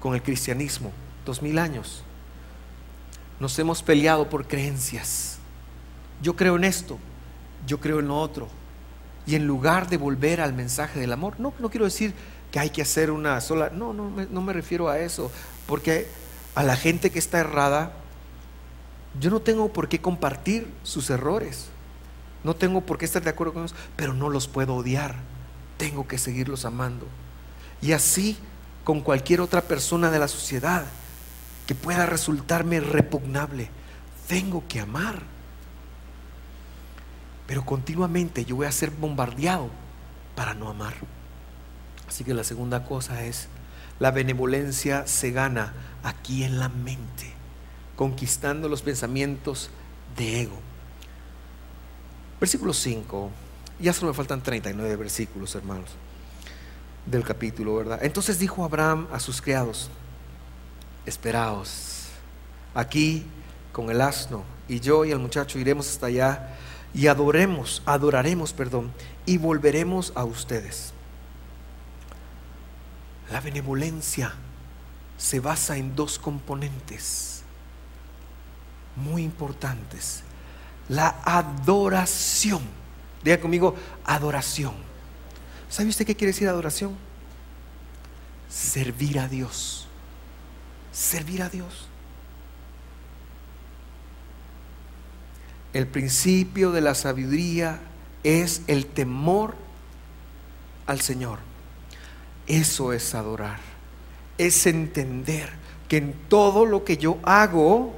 Speaker 1: con el cristianismo? Dos mil años. Nos hemos peleado por creencias. Yo creo en esto, yo creo en lo otro y en lugar de volver al mensaje del amor, no, no quiero decir que hay que hacer una sola, no, no, no me refiero a eso, porque a la gente que está errada, yo no tengo por qué compartir sus errores, no tengo por qué estar de acuerdo con ellos, pero no los puedo odiar, tengo que seguirlos amando. Y así con cualquier otra persona de la sociedad que pueda resultarme repugnable, tengo que amar pero continuamente yo voy a ser bombardeado para no amar. Así que la segunda cosa es, la benevolencia se gana aquí en la mente, conquistando los pensamientos de ego. Versículo 5, ya solo me faltan 39 versículos, hermanos, del capítulo, ¿verdad? Entonces dijo Abraham a sus criados, esperaos, aquí con el asno, y yo y el muchacho iremos hasta allá y adoremos, adoraremos, perdón, y volveremos a ustedes. La benevolencia se basa en dos componentes muy importantes. La adoración. Diga conmigo, adoración. ¿Sabe usted qué quiere decir adoración? Servir a Dios. Servir a Dios. El principio de la sabiduría es el temor al Señor. Eso es adorar. Es entender que en todo lo que yo hago,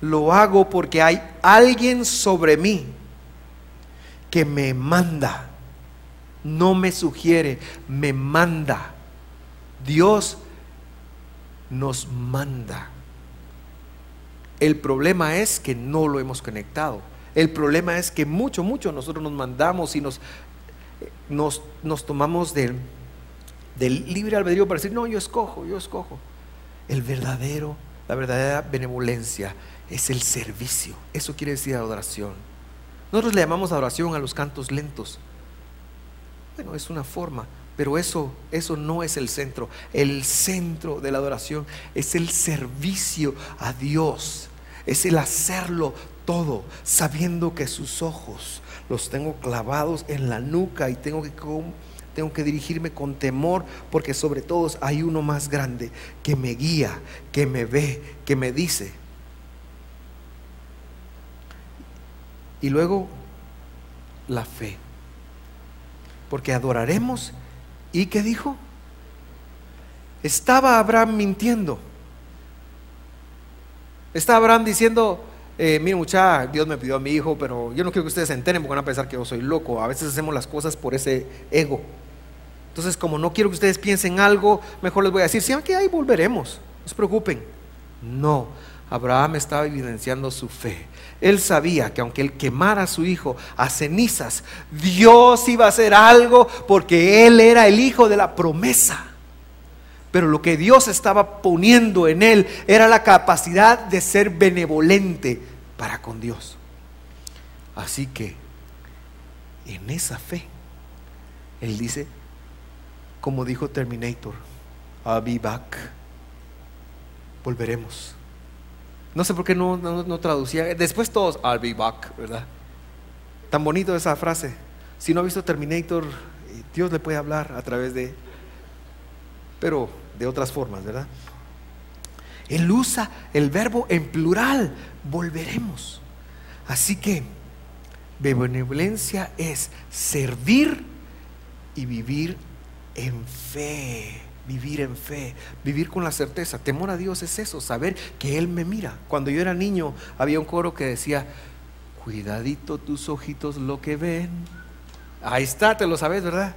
Speaker 1: lo hago porque hay alguien sobre mí que me manda. No me sugiere, me manda. Dios nos manda. El problema es que no lo hemos conectado. El problema es que mucho, mucho nosotros nos mandamos y nos, nos, nos tomamos del, del libre albedrío para decir, no, yo escojo, yo escojo. El verdadero, la verdadera benevolencia es el servicio. Eso quiere decir adoración. Nosotros le llamamos adoración a los cantos lentos. Bueno, es una forma, pero eso, eso no es el centro. El centro de la adoración es el servicio a Dios. Es el hacerlo todo, sabiendo que sus ojos los tengo clavados en la nuca y tengo que, tengo que dirigirme con temor, porque sobre todos hay uno más grande que me guía, que me ve, que me dice. Y luego la fe. Porque adoraremos ¿Y qué dijo? Estaba Abraham mintiendo. Estaba Abraham diciendo, eh, mire muchacha, Dios me pidió a mi hijo, pero yo no quiero que ustedes se enteren porque van a pensar que yo soy loco. A veces hacemos las cosas por ese ego. Entonces, como no quiero que ustedes piensen algo, mejor les voy a decir, si que ahí volveremos, no se preocupen. No, Abraham estaba evidenciando su fe. Él sabía que aunque él quemara a su hijo a cenizas, Dios iba a hacer algo porque él era el hijo de la promesa. Pero lo que Dios estaba poniendo en él era la capacidad de ser benevolente para con Dios. Así que en esa fe, él dice, como dijo Terminator, I'll be back. Volveremos. No sé por qué no, no, traducía. Después todos, I'll be back, ¿verdad? Tan bonito esa frase. Si no ha visto Terminator, Dios le puede hablar a través de... Pero de otras formas, ¿verdad? Él usa el verbo en plural, volveremos. Así que benevolencia es servir y vivir en fe. Vivir en fe, vivir con la certeza. Temor a Dios es eso, saber que Él me mira. Cuando yo era niño había un coro que decía, cuidadito tus ojitos lo que ven. Ahí está, te lo sabes, ¿verdad?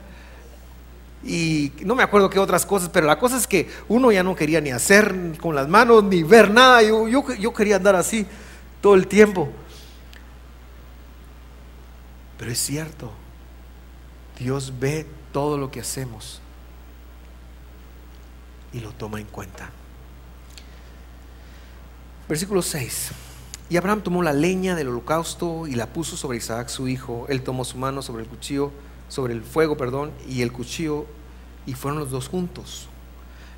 Speaker 1: Y no me acuerdo qué otras cosas, pero la cosa es que uno ya no quería ni hacer con las manos, ni ver nada. Yo, yo, yo quería andar así todo el tiempo. Pero es cierto, Dios ve todo lo que hacemos y lo toma en cuenta. Versículo 6. Y Abraham tomó la leña del holocausto y la puso sobre Isaac su hijo. Él tomó su mano sobre el cuchillo, sobre el fuego, perdón, y el cuchillo, y fueron los dos juntos.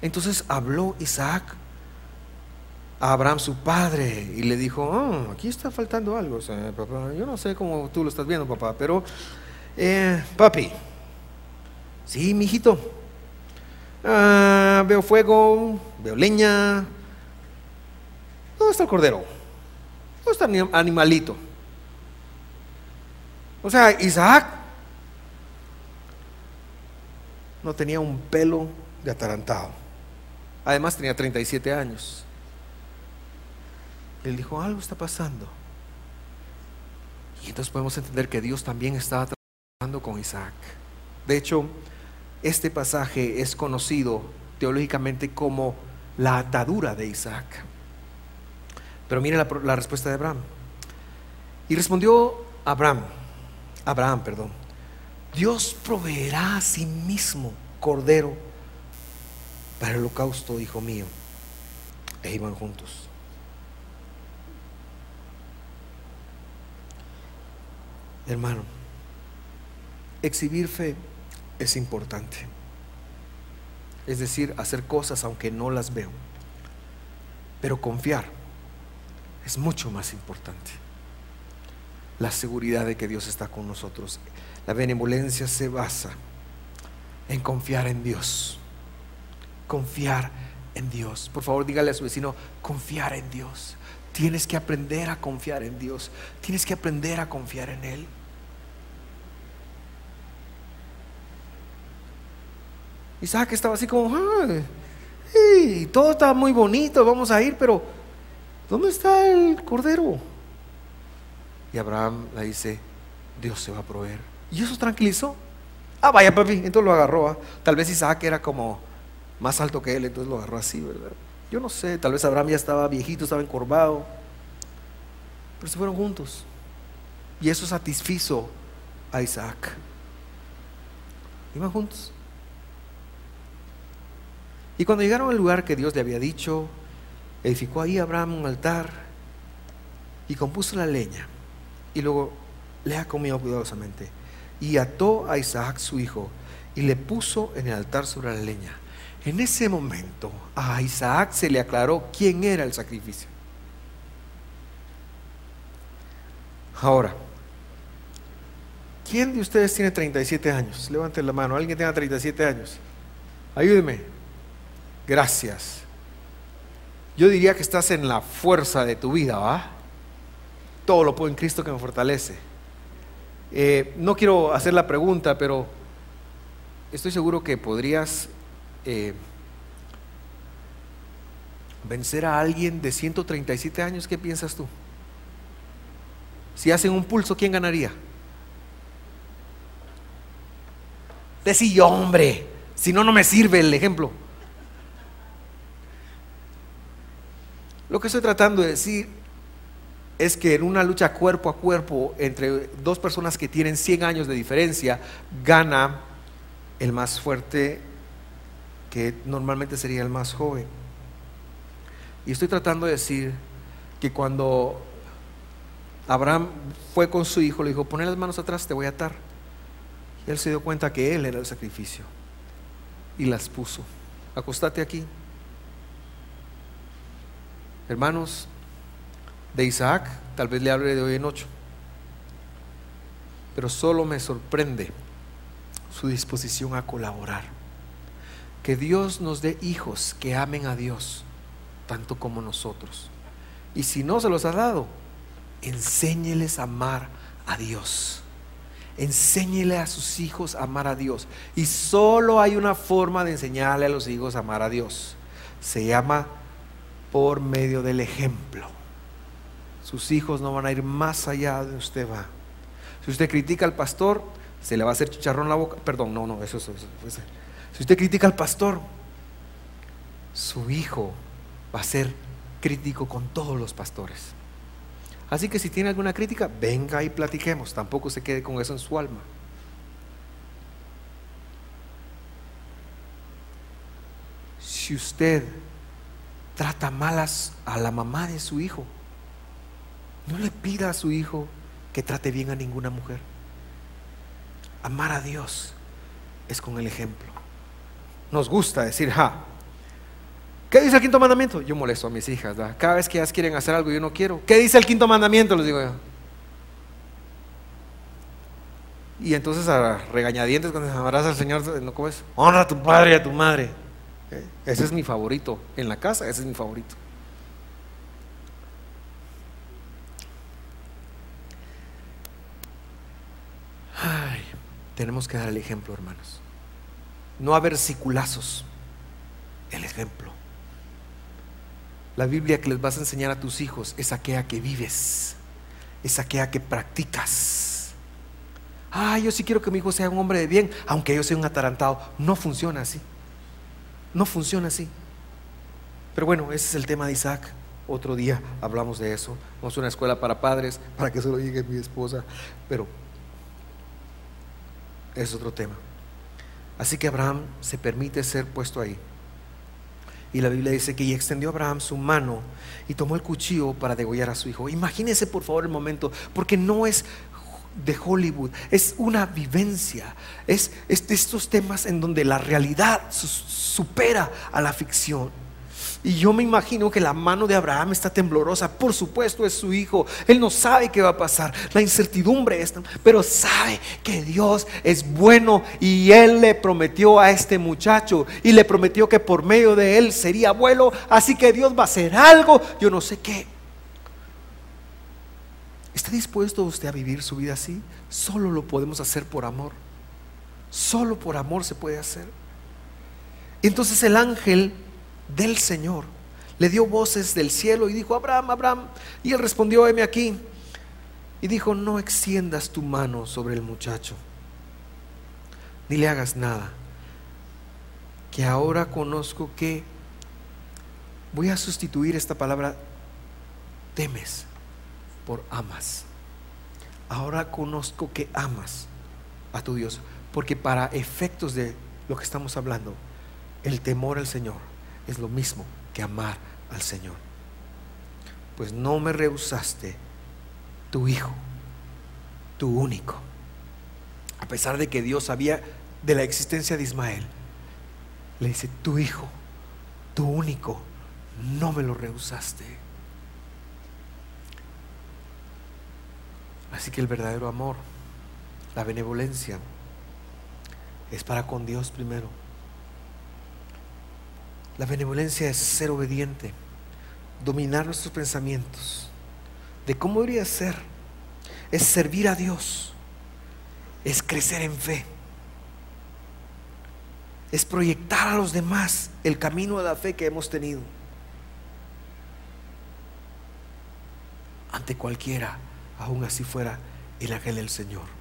Speaker 1: Entonces habló Isaac a Abraham su padre y le dijo, oh, aquí está faltando algo, papá. Yo no sé cómo tú lo estás viendo, papá, pero, eh, papi, sí, mijito, Ah, veo fuego, veo leña. ¿Dónde está el cordero? ¿Dónde está el animalito? O sea, Isaac no tenía un pelo de atarantado. Además tenía 37 años. Él dijo, algo está pasando. Y entonces podemos entender que Dios también estaba trabajando con Isaac. De hecho, este pasaje es conocido teológicamente como la atadura de Isaac. Pero mire la, respuesta de Abraham. Y respondió Abraham, Abraham, perdón, Dios proveerá a sí mismo cordero para el holocausto, hijo mío. E iban juntos. Hermano, exhibir fe es importante. Es decir, hacer cosas aunque no las veo. Pero confiar es mucho más importante. La seguridad de que Dios está con nosotros. La benevolencia se basa en confiar en Dios. Confiar en Dios. Por favor, dígale a su vecino, confiar en Dios. Tienes que aprender a confiar en Dios. Tienes que aprender a confiar en Él. Isaac estaba así como, y todo está muy bonito, vamos a ir, pero ¿dónde está el cordero? Y Abraham le dice, Dios se va a proveer. Y eso tranquilizó. Ah, vaya papi, entonces lo agarró. ¿ah? Tal vez Isaac era como más alto que él, entonces lo agarró así, ¿verdad? Yo no sé, tal vez Abraham ya estaba viejito, estaba encorvado. Pero se fueron juntos. Y eso satisfizo a Isaac. Iban juntos. Y cuando llegaron al lugar que Dios le había dicho, edificó ahí Abraham un altar y compuso la leña. Y luego le comido cuidadosamente. Y ató a Isaac su hijo y le puso en el altar sobre la leña. En ese momento a Isaac se le aclaró quién era el sacrificio. Ahora, ¿quién de ustedes tiene 37 años? Levanten la mano. ¿Alguien tiene 37 años? Ayúdeme. Gracias. Yo diría que estás en la fuerza de tu vida, ¿va? Todo lo puedo en Cristo que me fortalece. Eh, no quiero hacer la pregunta, pero estoy seguro que podrías eh, vencer a alguien de 137 años. ¿Qué piensas tú? Si hacen un pulso, ¿quién ganaría? Decía, hombre, si no, no me sirve el ejemplo. Lo que estoy tratando de decir es que en una lucha cuerpo a cuerpo entre dos personas que tienen 100 años de diferencia, gana el más fuerte que normalmente sería el más joven. Y estoy tratando de decir que cuando Abraham fue con su hijo, le dijo, pon las manos atrás, te voy a atar. Y él se dio cuenta que él era el sacrificio. Y las puso. Acostate aquí. Hermanos, de Isaac tal vez le hable de hoy en ocho, pero solo me sorprende su disposición a colaborar. Que Dios nos dé hijos que amen a Dios tanto como nosotros. Y si no se los ha dado, enséñeles a amar a Dios. Enséñele a sus hijos a amar a Dios. Y solo hay una forma de enseñarle a los hijos a amar a Dios. Se llama por medio del ejemplo. Sus hijos no van a ir más allá de usted va. Si usted critica al pastor, se le va a hacer chicharrón la boca. Perdón, no, no, eso es. Si usted critica al pastor, su hijo va a ser crítico con todos los pastores. Así que si tiene alguna crítica, venga y platiquemos. Tampoco se quede con eso en su alma. Si usted trata malas a la mamá de su hijo, no le pida a su hijo que trate bien a ninguna mujer. Amar a Dios es con el ejemplo. Nos gusta decir, ja, ¿Qué dice el quinto mandamiento? Yo molesto a mis hijas, cada vez que ellas quieren hacer algo yo no quiero. ¿Qué dice el quinto mandamiento? Les digo yo. Y entonces a regañadientes cuando se abraza al Señor, ¿cómo es? Honra a tu padre y a tu madre. Ese es mi favorito. En la casa, ese es mi favorito. Ay, tenemos que dar el ejemplo, hermanos. No a versiculazos, el ejemplo. La Biblia que les vas a enseñar a tus hijos es aquella que vives, es aquella que practicas. Ah, yo sí quiero que mi hijo sea un hombre de bien, aunque yo sea un atarantado. No funciona así. No funciona así. Pero bueno, ese es el tema de Isaac. Otro día hablamos de eso. Vamos a una escuela para padres, para que se lo mi esposa. Pero es otro tema. Así que Abraham se permite ser puesto ahí. Y la Biblia dice que y extendió Abraham su mano y tomó el cuchillo para degollar a su hijo. Imagínense por favor el momento, porque no es de Hollywood, es una vivencia, es, de estos temas en donde la realidad supera a la ficción. Y yo me imagino que la mano de Abraham está temblorosa. Por supuesto es su hijo. Él no sabe qué va a pasar. La incertidumbre está, pero sabe que Dios es bueno y él le prometió a este muchacho y le prometió que por medio de él sería abuelo. Así que Dios va a hacer algo. Yo no sé qué. ¿Está dispuesto usted a vivir su vida así? Solo lo podemos hacer por amor. Solo por amor se puede hacer. Entonces el ángel del Señor. Le dio voces del cielo y dijo, Abraham, Abraham. Y él respondió, heme aquí. Y dijo, no extiendas tu mano sobre el muchacho, ni le hagas nada, que ahora conozco que voy a sustituir esta palabra temes por amas. Ahora conozco que amas a tu Dios, porque para efectos de lo que estamos hablando, el temor al Señor es lo mismo que amar al Señor. Pues no me rehusaste tu hijo, tu único. A pesar de que Dios sabía de la existencia de Ismael, le dice, tu hijo, tu único, no me lo rehusaste. Así que el verdadero amor, la benevolencia, es para con Dios primero. La benevolencia es ser obediente, dominar nuestros pensamientos, de cómo debería ser, es servir a Dios, es crecer en fe, es proyectar a los demás el camino de la fe que hemos tenido. Ante cualquiera, aún así fuera el ángel del Señor.